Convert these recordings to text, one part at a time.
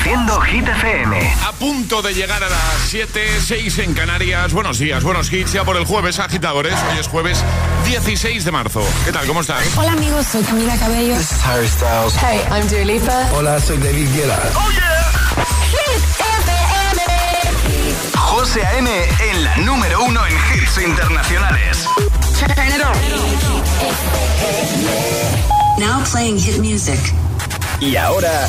Reproduciendo Hit FM. A punto de llegar a las 7, 6 en Canarias. Buenos días, buenos hits. Ya por el jueves, agitadores. Hoy es jueves 16 de marzo. ¿Qué tal? ¿Cómo estás? Hola, amigos. Soy Camila Cabello. This is Harry Styles. Hey, I'm Dua Lipa. Hola, soy David Guetta. ¡Oh, yeah! Hit FM. José A.M. en la número uno en hits internacionales. Turn it on. Now playing hit music. Y ahora...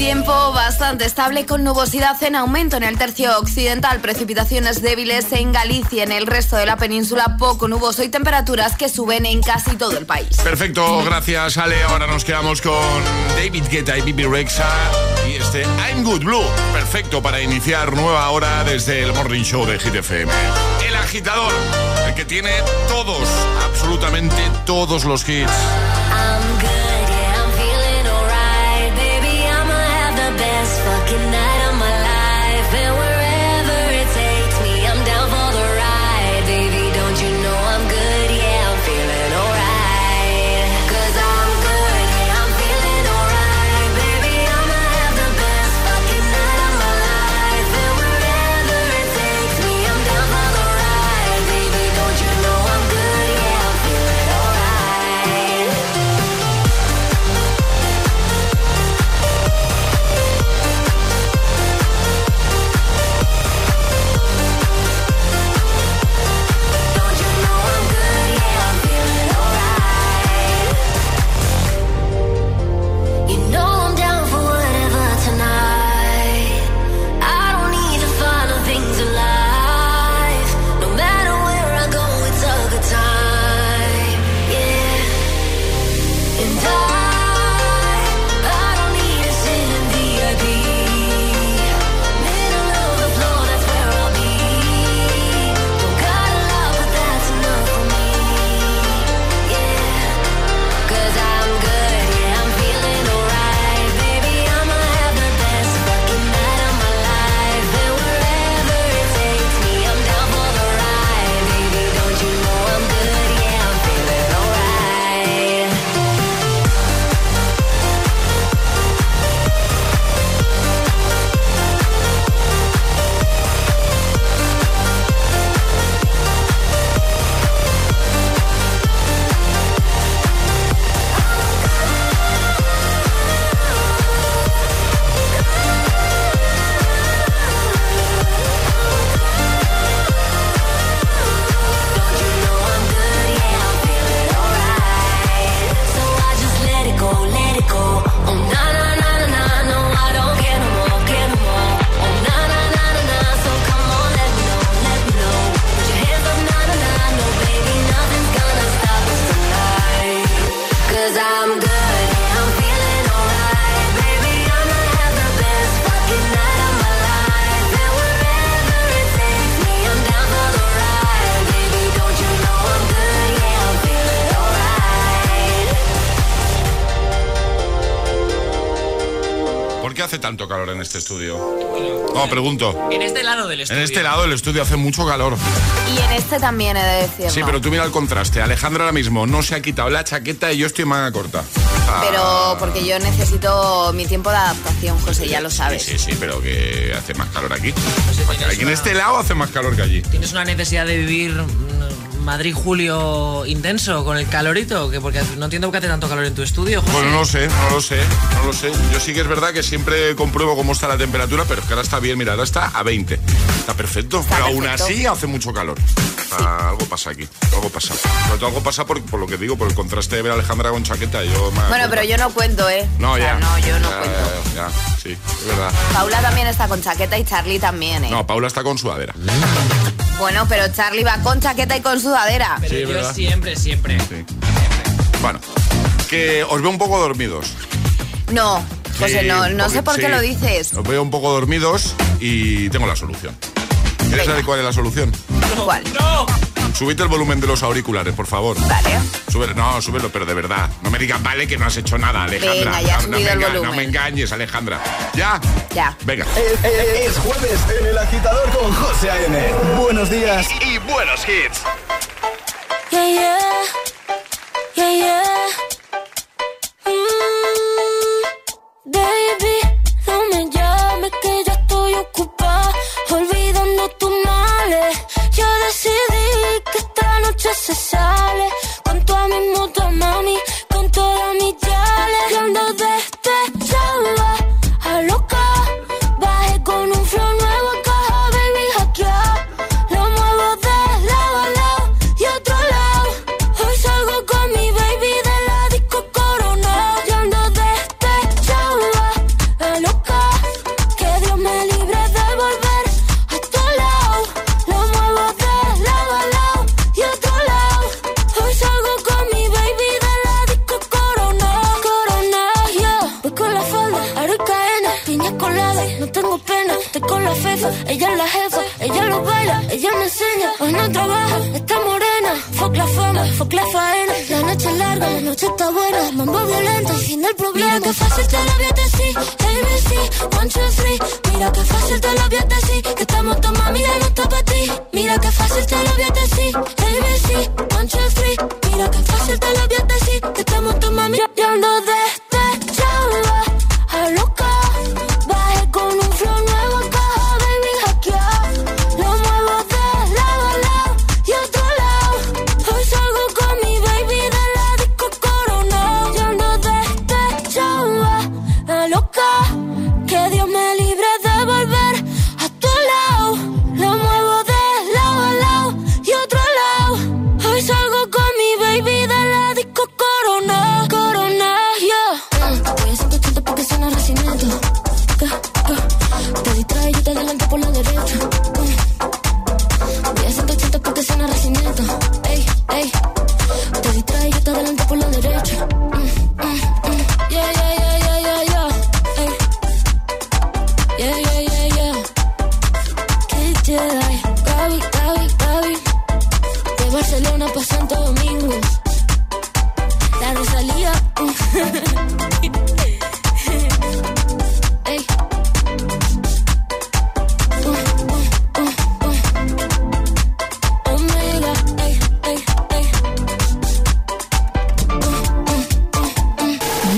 Tiempo bastante estable con nubosidad en aumento en el tercio occidental, precipitaciones débiles en Galicia, en el resto de la península poco nuboso y temperaturas que suben en casi todo el país. Perfecto, gracias Ale. Ahora nos quedamos con David Guetta y Bibi Rexa y este I'm Good Blue. Perfecto para iniciar nueva hora desde el Morning Show de Hit FM. El agitador, el que tiene todos, absolutamente todos los hits. I'm good, good night. Este estudio? No, pregunto. En este lado del En estudio. este lado del estudio hace mucho calor. Y en este también he de decirlo. Sí, pero tú mira el contraste. Alejandra ahora mismo no se ha quitado la chaqueta y yo estoy en manga corta. Ah, Pero porque yo necesito mi tiempo de adaptación, José, ya lo sabes. Sí, sí, sí, pero que hace más calor aquí. Tienes aquí en este lado hace más calor que allí. ¿Tienes una necesidad de vivir Madrid julio intenso con el calorito? Que porque no entiendo por qué hace tanto calor en tu estudio, José. Pues no lo sé, no lo sé, no lo sé. Yo sí que es verdad que siempre compruebo cómo está la temperatura, pero es que ahora está bien, mira, ahora está a 20. Está perfecto, pero aún así hace mucho calor. Ah, algo pasa aquí, algo pasa. Sobre todo algo pasa por, por lo que digo, por el contraste de ver a Alejandra con chaqueta. Yo Bueno, pero yo no cuento, ¿eh? No, O sea, ya. No, yo no Ya, cuento. Ya, ya, sí, es verdad. Paula también está con chaqueta y Charlie también, ¿eh? No, Paula está con sudadera. Bueno, pero Charlie va con chaqueta y con sudadera. Pero Sí, yo ¿verdad? siempre, siempre. Sí. Bueno, que os veo un poco dormidos. No, José, Sí, no, sé por qué lo dices. Os veo un poco dormidos y tengo la solución. ¿Quieres Venga. saber cuál es la solución? ¿Cuál? ¡No! Subite el volumen de los auriculares, por favor. Vale. Súbelo, no, súbelo, pero de verdad. No me digas, vale, que no has hecho nada, Alejandra. Venga, ya no, no, me no, me engañes, Alejandra. ¿Ya? Ya. Venga. Eh, eh, es, jueves en El Agitador con José A.M. Buenos días y, buenos hits. Yeah, yeah. Yeah, yeah. Mm, baby. noche se sale con tu amigo, tu mami. el problema. Mira que fácil te lo voy a ABC, one, two, three. Mira que fácil te lo voy a que estamos tomando mami de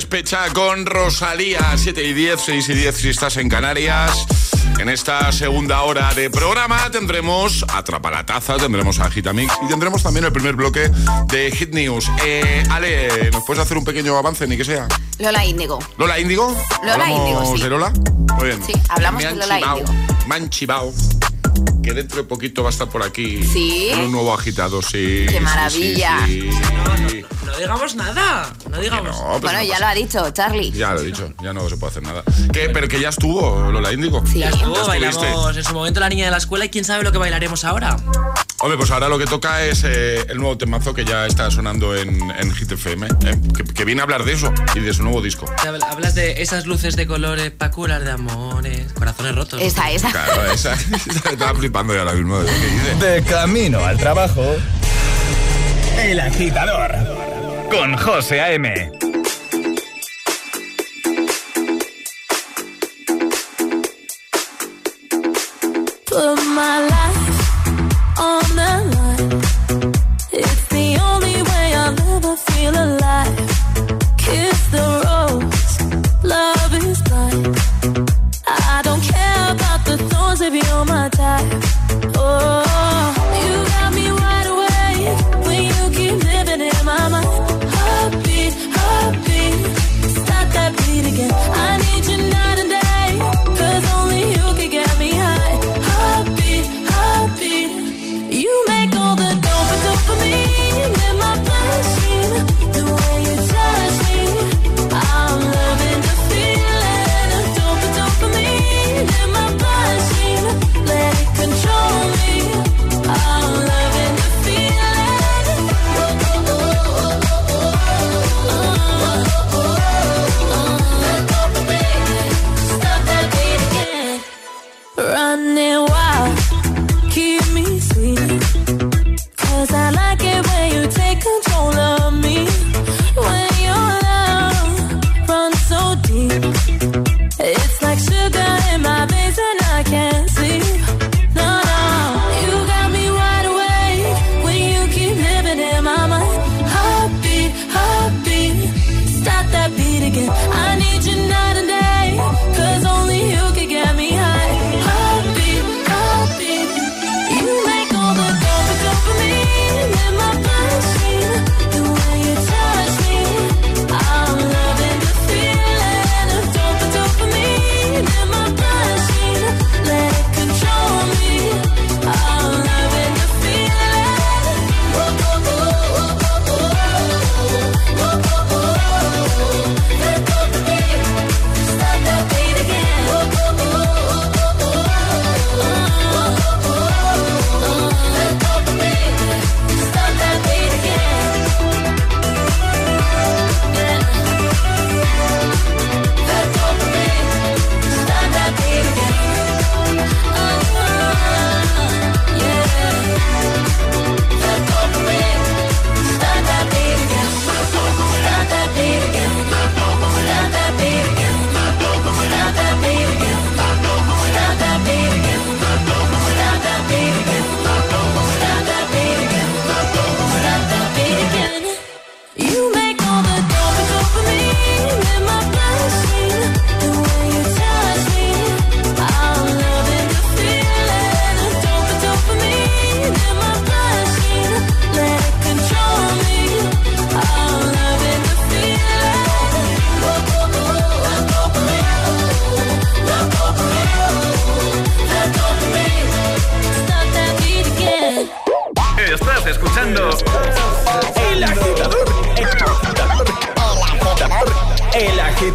Despecha con Rosalía, 7 y 10, 6 y 10 si estás en Canarias. En esta segunda hora de programa tendremos Atrapa la Taza, tendremos Agitamix y tendremos también el primer bloque de Hit News. Eh, Ale, ¿nos puedes hacer un pequeño avance, ni que sea? Lola Índigo. ¿Lola Índigo? Lola ¿Hablamos Índigo, sí. de Lola? Muy bien. Sí, hablamos de Lola Índigo. Chivao que dentro de poquito va a estar por aquí ¿Sí? en un nuevo agitado, sí. ¡Qué maravilla! sí, sí. No digamos nada. No digamos. No, pues Bueno, no ya pasa lo ha dicho Charlie. Ya lo he dicho, ya no se puede hacer nada. ¿Qué? Pero que ya estuvo Lola Índigo. Sí. Ya estuvo, estuviste. bailamos en su momento la niña de la escuela y quién sabe lo que bailaremos ahora. Hombre, pues ahora lo que toca es eh, el nuevo temazo que ya está sonando en, en Hit FM, eh, que, que viene a hablar de eso y de su nuevo disco. Hablas de esas luces de colores pa' curar de amores, corazones rotos. Esa, esa. Claro, esa. Estaba flipando ya ahora mismo. de lo que dice. De camino al trabajo. El agitador. Con José A.M. Put my life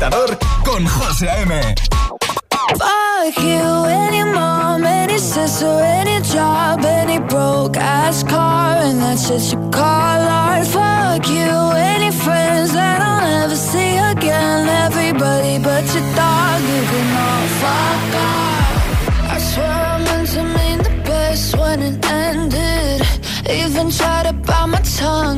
agitador con José A.M. Fuck you, any mom, any sister, any job, any broke ass car, and that's just you call art. Fuck you, any friends that I'll never see again. Everybody but your dog, you can all fuck off. I swear I meant to mean the best when it ended. Even tried to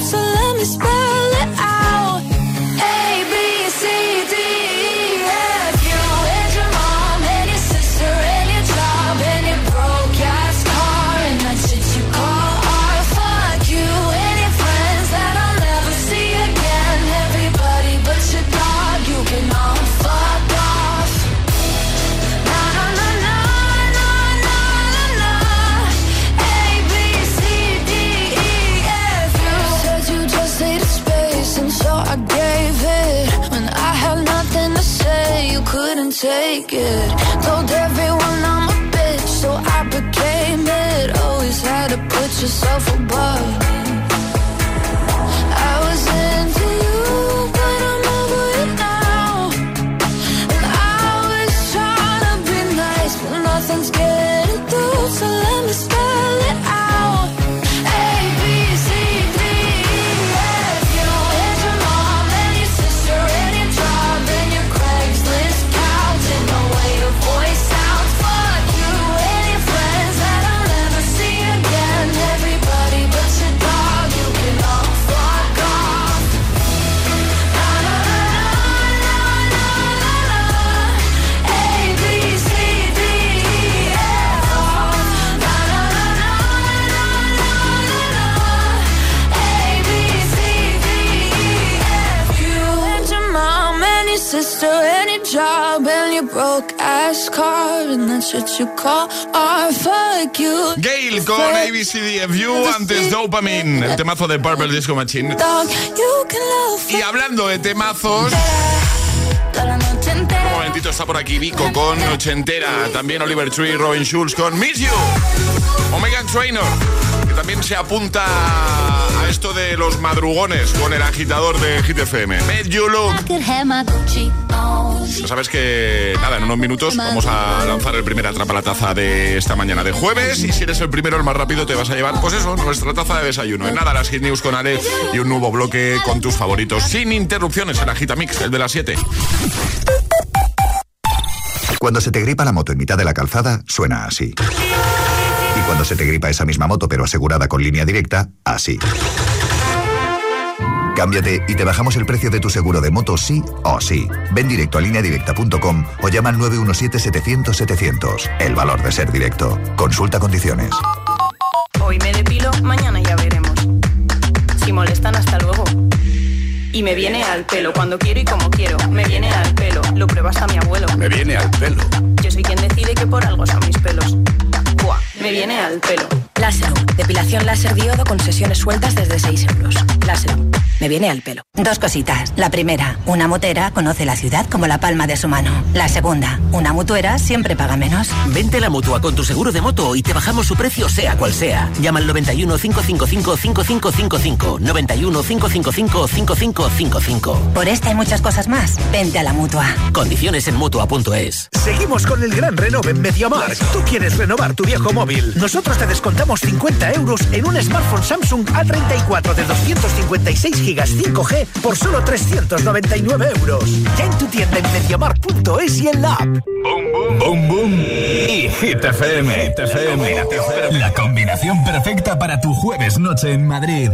So let me spell you call art. Fuck you. Gail con antes Dopamine, el temazo de Purple Disco Machine. Y hablando de temazos, un momentito está por aquí Vico con Ochentera, también Oliver Tree, Robin Schulz con Miss You, Omega Trainer, que también se apunta esto de los madrugones con el agitador de Hit FM. Made You Look. Ya sabes que, nada, en unos minutos vamos a lanzar el primer atrapa la taza de esta mañana de jueves. Y si eres el primero, el más rápido, te vas a llevar, pues eso, nuestra taza de desayuno. En nada, las Hit News con Ale y un nuevo bloque con tus favoritos. Sin interrupciones, el Agitamix, el de las 7. Cuando se te gripa la moto en mitad de la calzada, suena así. Cuando se te gripa esa misma moto pero asegurada con línea directa, así. Cámbiate y te bajamos el precio de tu seguro de moto sí o sí. Ven directo a lineadirecta.com o llama al 917-700-700. El valor de ser directo. Consulta condiciones. Hoy me depilo, mañana ya veremos. Si molestan, hasta luego. Y me viene al pelo cuando quiero y como quiero. Me viene al pelo, lo prueba hasta mi abuelo. Me viene al pelo. Yo soy quien decide que por algo son mis pelos. Me viene al pelo. Láser, depilación láser diodo con sesiones sueltas desde 6 euros. Láser, me viene al pelo. Dos cositas. La primera, una motera conoce la ciudad como la palma de su mano. La segunda, una mutuera siempre paga menos. Vente a la mutua con tu seguro de moto y te bajamos su precio sea cual sea. Llama al 91 555 5555. 91 555 5555. Por esta y muchas cosas más, vente a la mutua. Condiciones en mutua.es. Seguimos con el gran renove en MediaMark. Tú quieres renovar tu viejo móvil. Nosotros te descontamos 50 euros en un smartphone Samsung A34 de 256 gigas 5G por solo 399 euros. Ya en tu tienda en MediaMark.es y en la app. Boom, boom. Boom, boom. Y Hit FM. Hit FM. La combinación perfecta para tu jueves noche en Madrid.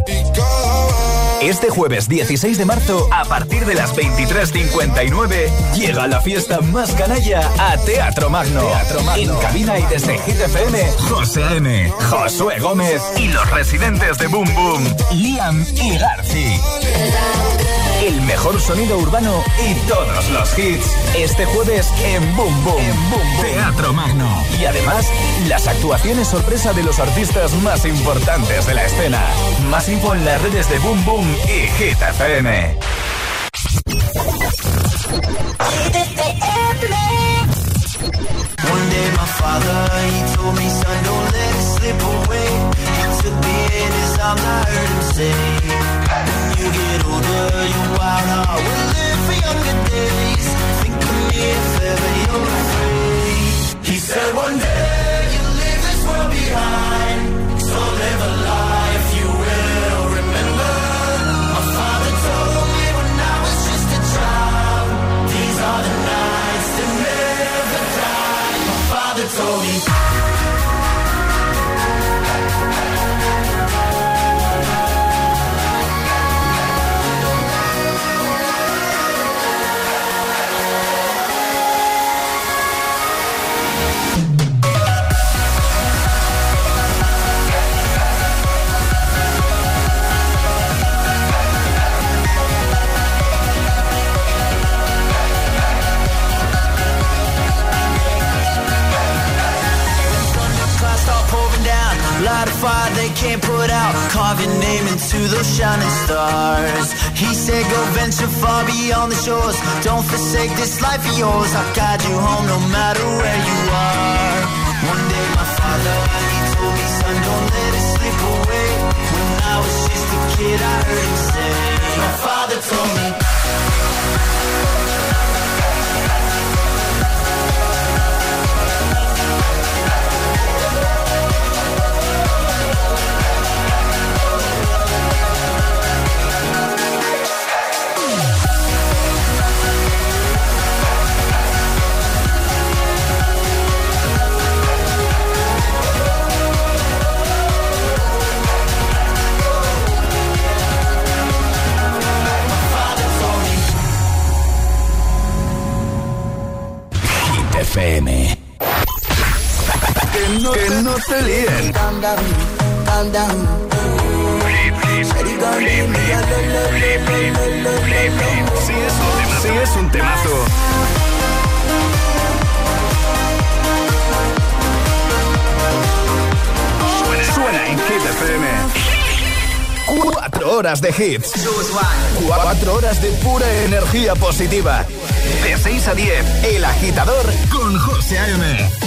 Este jueves 16 de marzo, a partir de las 23.59, llega la fiesta más canalla a Teatro Magno. Teatro Magno. En cabina y desde Hit FM, José A.M., Josué Gómez y los residentes de Boom Boom, Liam y Garci. El mejor sonido urbano y todos los hits. Este jueves en Boom Boom. Boom Boom. Teatro Magno. Y además, las actuaciones sorpresa de los artistas más importantes de la escena. Más info en las redes de Boom Boom y Hit FM. Get older, your wild heart will live for younger days. Lo, lo. Sí es un temazo. Sí es un temazo. Suena, suena en Hit FM. Cuatro horas de hits. Cuatro horas de pura energía positiva. De 6 a 10, El Agitador con José A.M.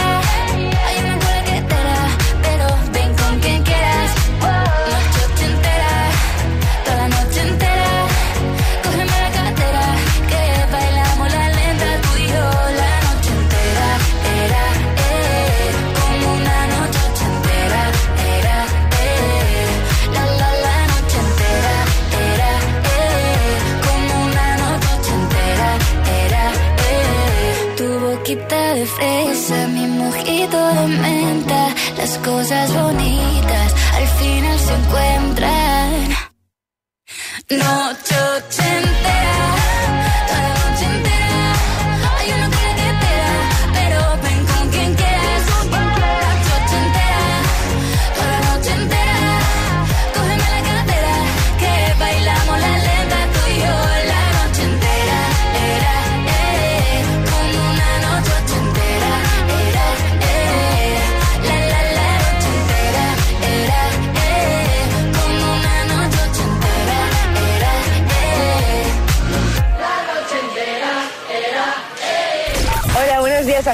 Noche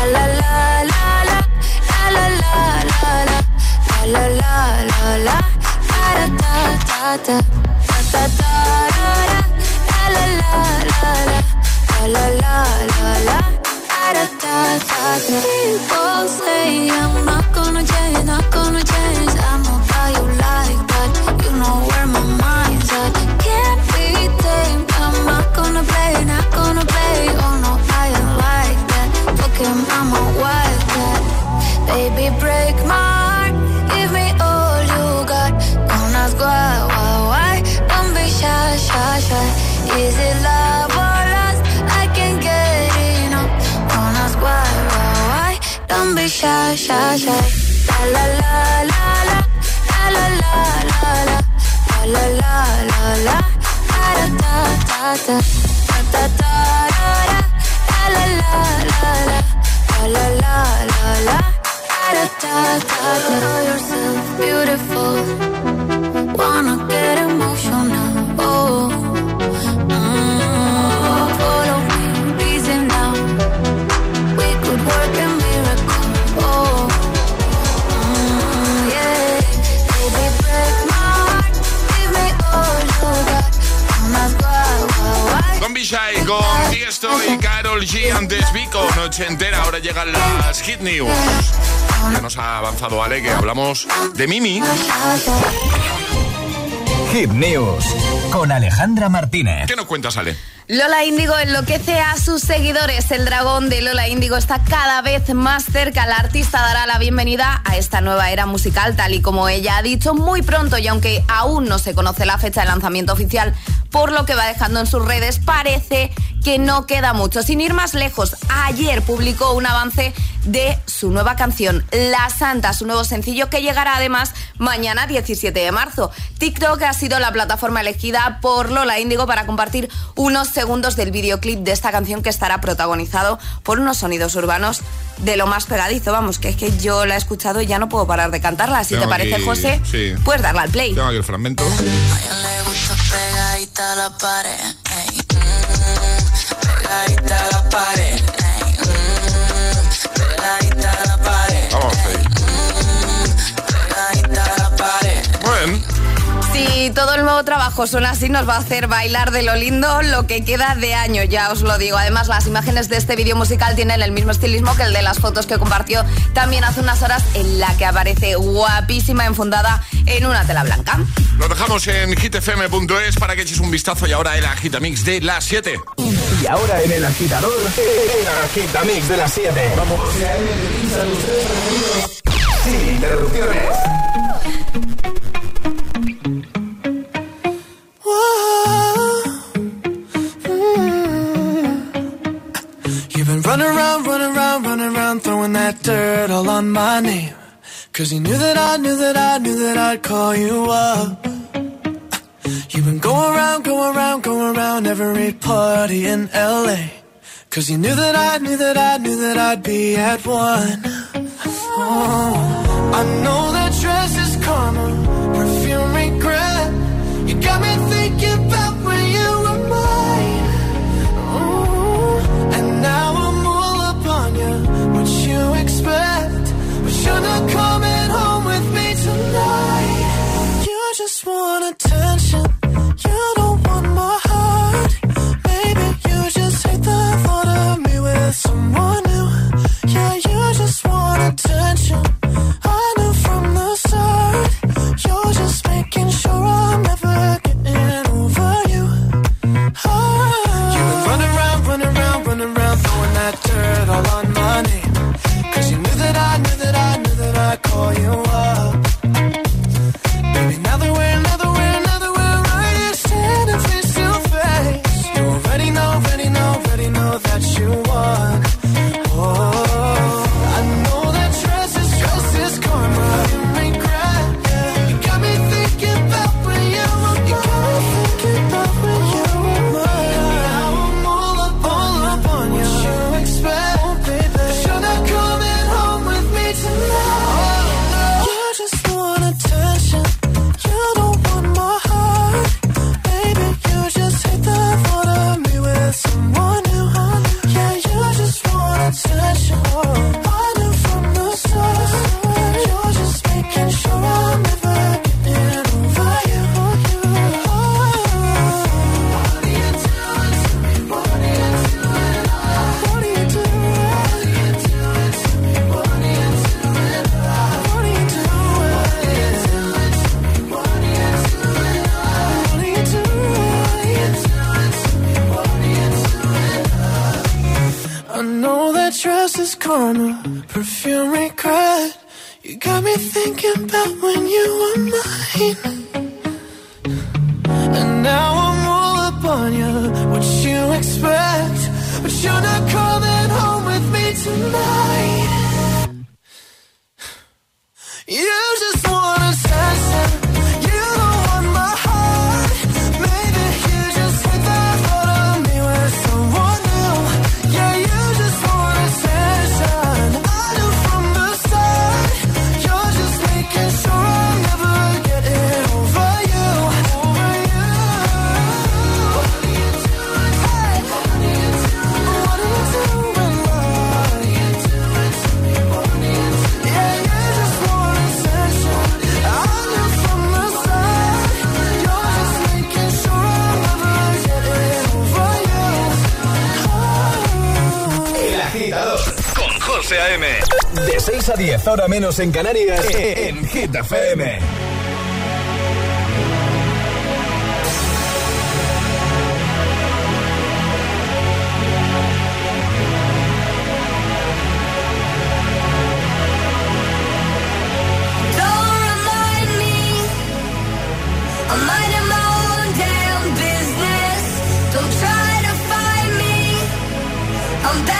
La la la la la. La la la la la. La la la la la. Da. People say I'm not gonna change, not gonna change. I Baby, break my heart. Give me all you got. Don't ask why, why, why. Don't be shy, shy, shy. Is it love or lust? I can't get enough. Don't ask why, why, why. Don't be shy, shy, shy. La la la la la. La la la la la. La la la la la. Da da da. Da da da da da. La la la la la. La la la la beautiful. Wanna get emotional. Carol G. Antes Vico, noche entera. Ahora llegan las Hit News. Ya nos ha avanzado Ale que hablamos de Mimi. Hit News con Alejandra Martínez. ¿Qué nos cuentas, Ale? Lola Índigo enloquece a sus seguidores. El dragón de Lola Índigo está cada vez más cerca. La artista dará la bienvenida a esta nueva era musical, tal y como ella ha dicho muy pronto. Y aunque aún no se conoce la fecha de lanzamiento oficial, por lo que va dejando en sus redes, parece que no queda mucho. Sin ir más lejos, ayer publicó un avance de su nueva canción, La Santa, su nuevo sencillo que llegará además mañana 17 de marzo. TikTok ha sido la plataforma elegida por Lola Índigo para compartir unos segundos del videoclip de esta canción que estará protagonizado por unos sonidos urbanos de lo más pegadizo. Vamos, que es que yo la he escuchado y ya no puedo parar de cantarla. Si Tengo te parece, aquí- José, sí. puedes darle al play. Tengo aquí el fragmento. pegadita la pared. Ey, pegadita a la. Si todo el nuevo trabajo suena así, nos va a hacer bailar de lo lindo lo que queda de año, ya os lo digo. Además, las imágenes de este vídeo musical tienen el mismo estilismo que el de las fotos que compartió también hace unas horas, en la que aparece guapísima enfundada en una tela blanca. lo dejamos en hitfm.es para que eches un vistazo y ahora el agitamix de las 7. Y ahora en el agitador, el agitamix de las 7. Vamos. Sin interrupciones. My name. Cause you knew that I knew that I knew that I'd call you up. You've been going around, going around, going around every party in LA. Cause you knew that I knew that I knew that I'd be at one. Oh, I know that dress is karma, perfume regret. You got me thinking about when you were mine. Ooh, and now I'm all up on you. What you expect? Not coming home with me tonight. You just want attention. for you are. menos en Canarias, en Hit I'm back.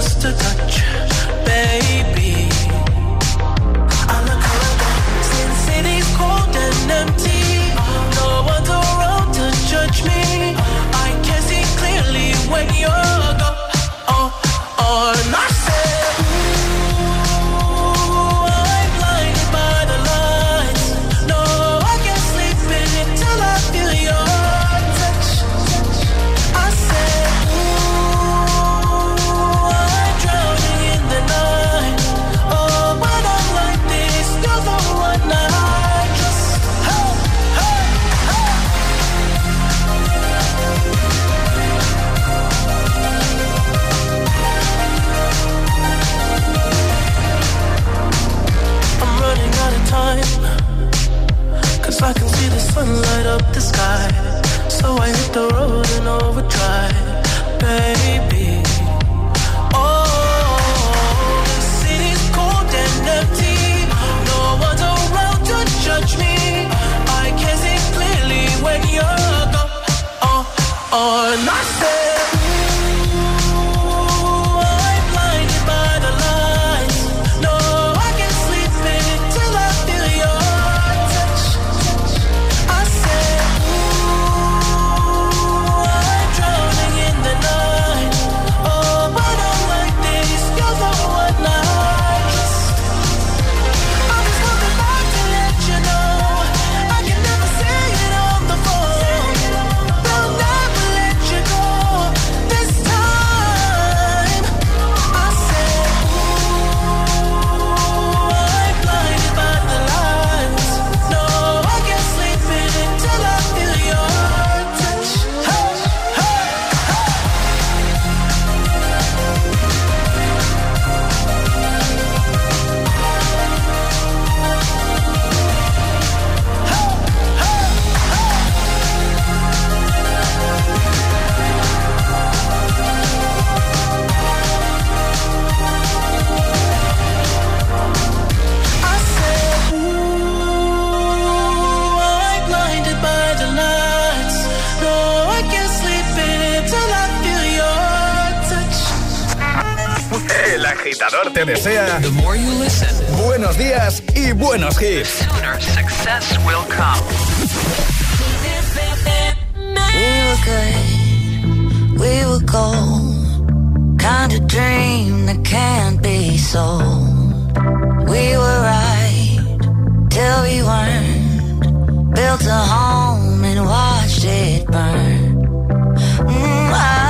just a touch. agitador te desea listen, buenos días y buenos hits. We were gold, kind of dream that can't be sold. We were right till we weren't. Built a home and watched it burn. Mm, I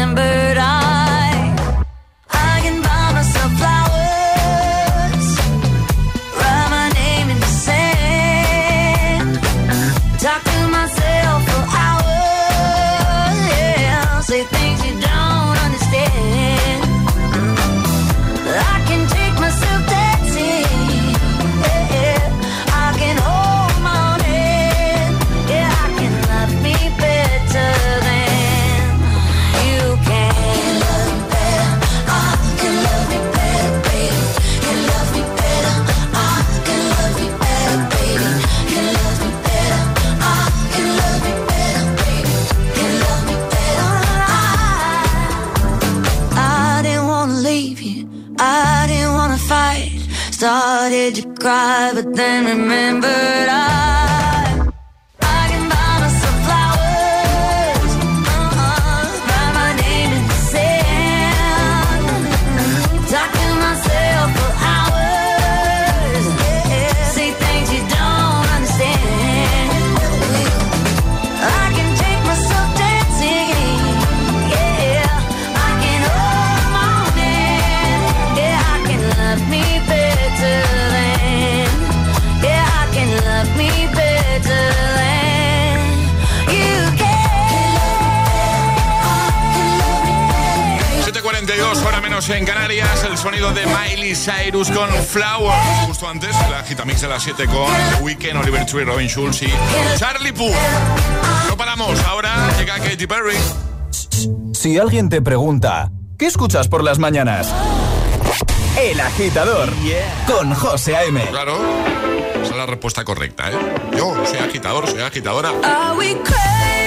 Flower. Justo antes, la Gitamix de las 7 con The Weeknd, Oliver Tree, Robin Schulz y Charlie Puth. No paramos, ahora llega Katy Perry. Si alguien te pregunta, ¿qué escuchas por las mañanas? El agitador con José A.M. Claro, esa es la respuesta correcta, ¿eh? Yo soy agitador, soy agitadora. Are we crazy?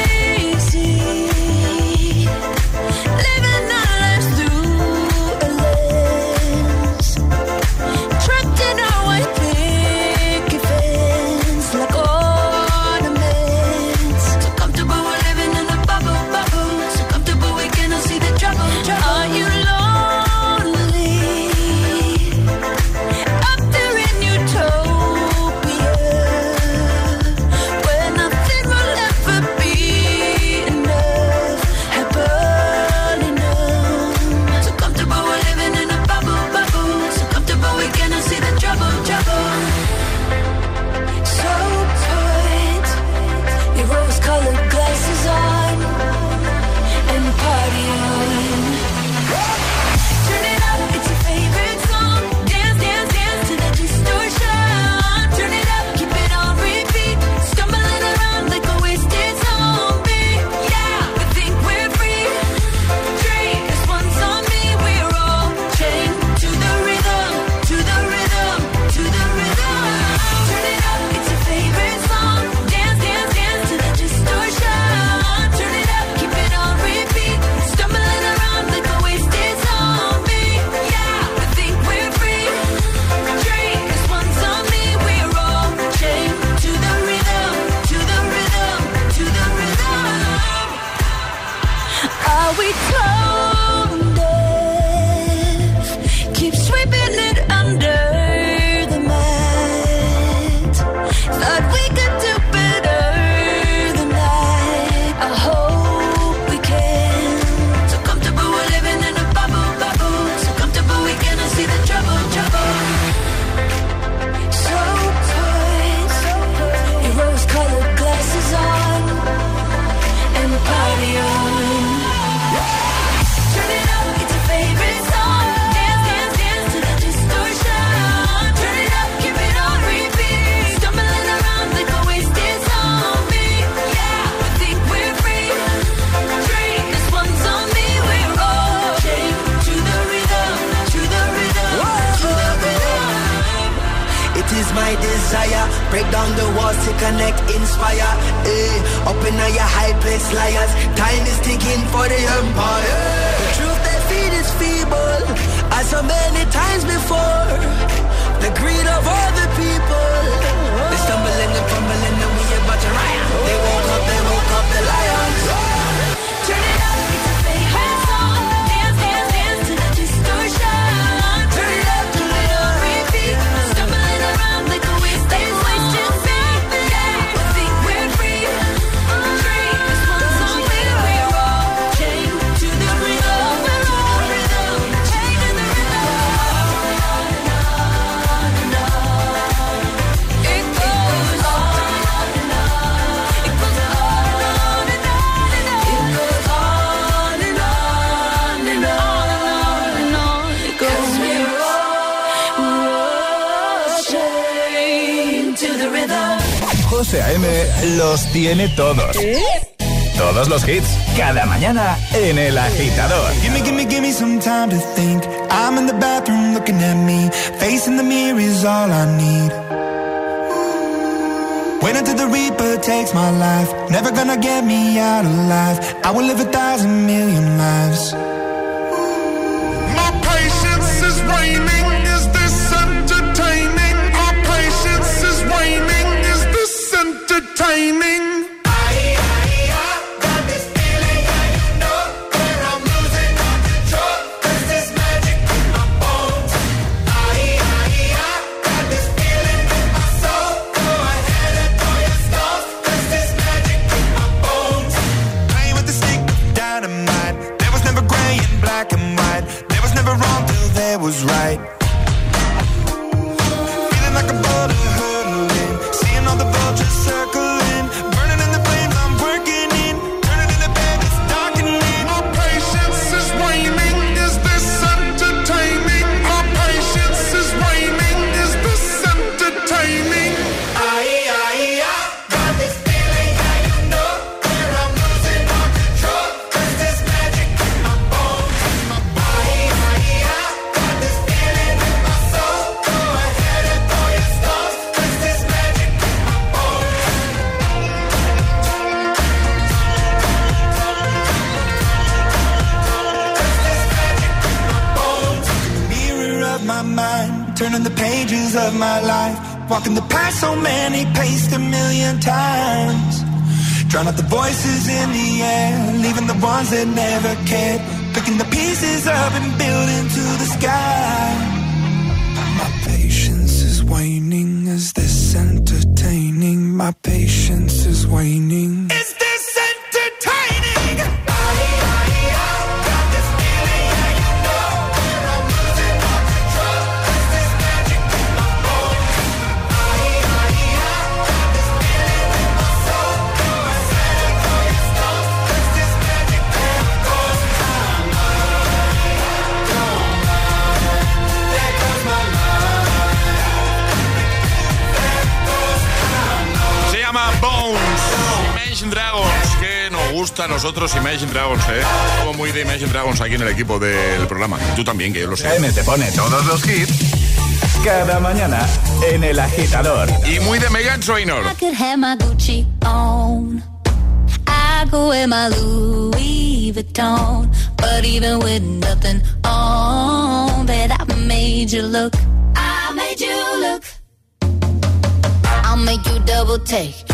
tiene todos. ¿Eh? Todos los hits, cada mañana en El Agitador. Give me, give me, give me some time to think. I'm in the bathroom looking at me. Facing the mirror is all I need. When until the reaper takes my life. Never gonna get me out alive. I will live a thousand million lives. My patience is waning. Is this entertaining? My patience is waning. Is this entertaining? in nosotros Imagine Dragons, ¿eh? Como muy de Imagine Dragons aquí en el equipo del programa. Tú también, que yo lo sé. M te pone todos los hits cada mañana en el agitador. Y muy de Megan Trainor. I could have my Gucci on. I go wear my Louis Vuitton. But even with nothing on, that I made you look. I made you look. I'll make you double take.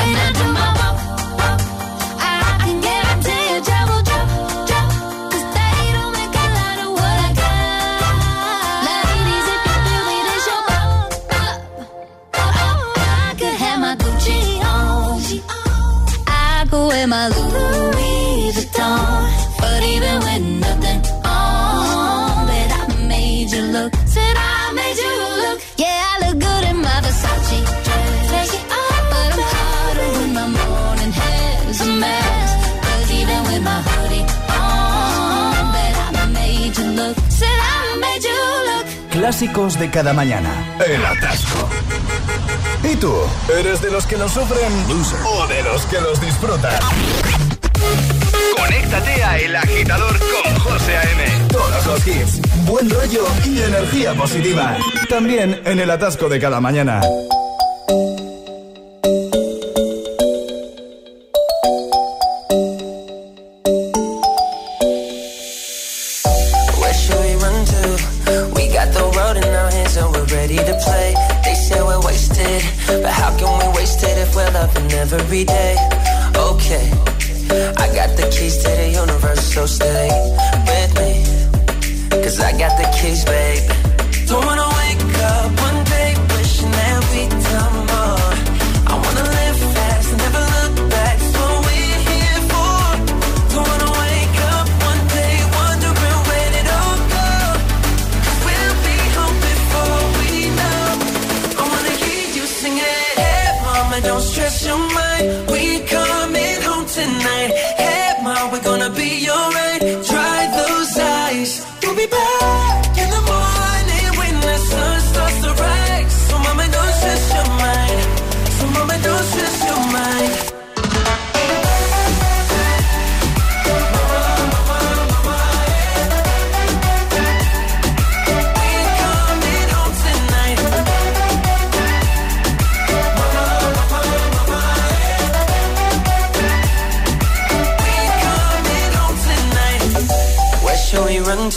Clásicos de cada mañana. El atasco. ¿Y tú? ¿Eres de los que los sufren o de los que los disfrutan? Conéctate a El Agitador con José A.M. Todos los hits, buen rollo y energía positiva. También en el atasco de cada mañana. Don't stress your mind. We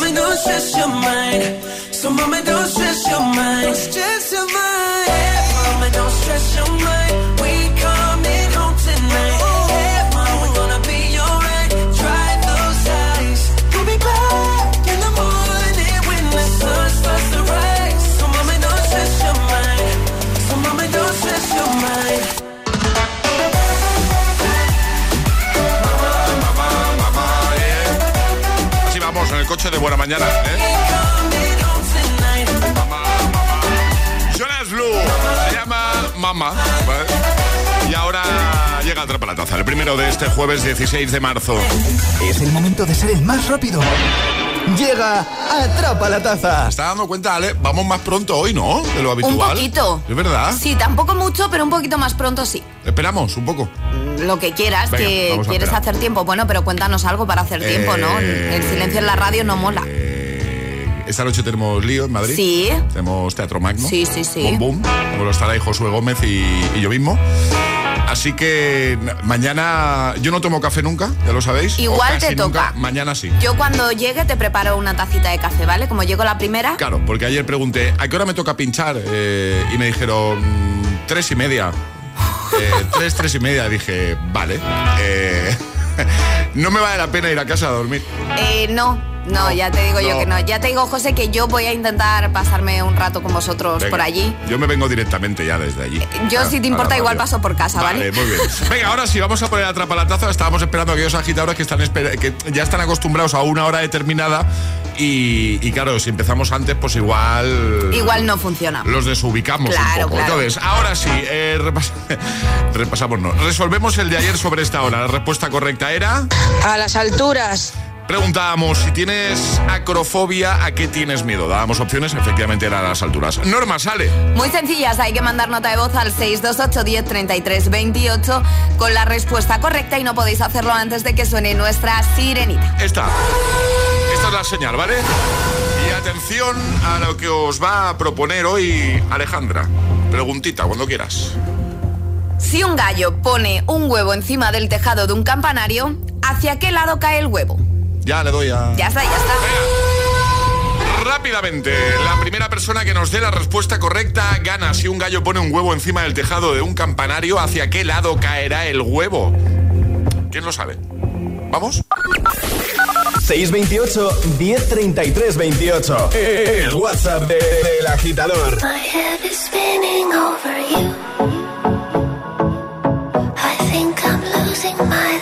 Mama, don't stress your mind. So, mama, don't stress your mind. Stress your mind. Hey, mama, don't stress your mind. We de buena mañana. ¿eh? Jonas Blue se llama Mama. ¿vale? Y ahora llega Atrapa la Taza, el primero de este jueves 16 de marzo. Es el momento de ser el más rápido. Llega Atrapa la Taza. ¿Te estás dando cuenta, Ale? Vamos más pronto hoy, ¿no? De lo habitual. Un poquito. ¿Es verdad? Sí, tampoco mucho, pero un poquito más pronto sí. Esperamos un poco. Lo que quieras, Venga, que quieres hacer tiempo. Bueno, pero cuéntanos algo para hacer tiempo, ¿no? Eh, El silencio en la radio no mola. Esta noche tenemos lío en Madrid. Sí. Tenemos Teatro Magno. Sí, sí, sí. Boom, boom. Como lo estará ahí Josué Gómez y, y yo mismo. Así que na- mañana yo no tomo café nunca, ya lo sabéis. Igual te nunca. toca. Mañana sí. Yo cuando llegue te preparo una tacita de café, ¿vale? Como llego la primera. Claro, porque ayer pregunté, ¿a qué hora me toca pinchar? Eh, y me dijeron, "Mm, tres y media. Eh, tres, tres y media. Dije, vale. Eh, no me vale la pena ir a casa a dormir. Eh, no, no, ya te digo yo que no. Ya te digo, José, que yo voy a intentar pasarme un rato con vosotros Venga, por allí. Yo me vengo directamente ya desde allí. Yo, A- si te a importa, igual paso por casa, ¿vale? Vale, muy bien. Venga, ahora sí, vamos a poner atrapa la taza. Estábamos esperando a aquellos agitadores que, están que ya están acostumbrados a una hora determinada. Y, y claro, si empezamos antes, pues igual. Igual no funciona. Los desubicamos Claro, un poco. claro. Entonces, ahora sí, eh, repas- repasamos, no. Resolvemos el de ayer sobre esta hora. La respuesta correcta era. A las alturas. Preguntábamos si tienes acrofobia, ¿a qué tienes miedo? Dábamos opciones, efectivamente eran a las alturas. Norma, sale. Muy sencillas, hay que mandar nota de voz al 628 10 33 28 con la respuesta correcta y no podéis hacerlo antes de que suene nuestra sirenita. Esta. Esta es la señal, ¿vale? Y atención a lo que os va a proponer hoy Alejandra. Preguntita, cuando quieras. Si un gallo pone un huevo encima del tejado de un campanario, ¿hacia qué lado cae el huevo? Ya le doy a... Ya está, ya está. Rápidamente, la primera persona que nos dé la respuesta correcta gana. Si un gallo pone un huevo encima del tejado de un campanario, ¿hacia qué lado caerá el huevo? ¿Quién lo sabe? ¿Vamos? 628 1033 28. El WhatsApp de- del agitador. My head is spinning over you. I think I'm losing my.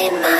Is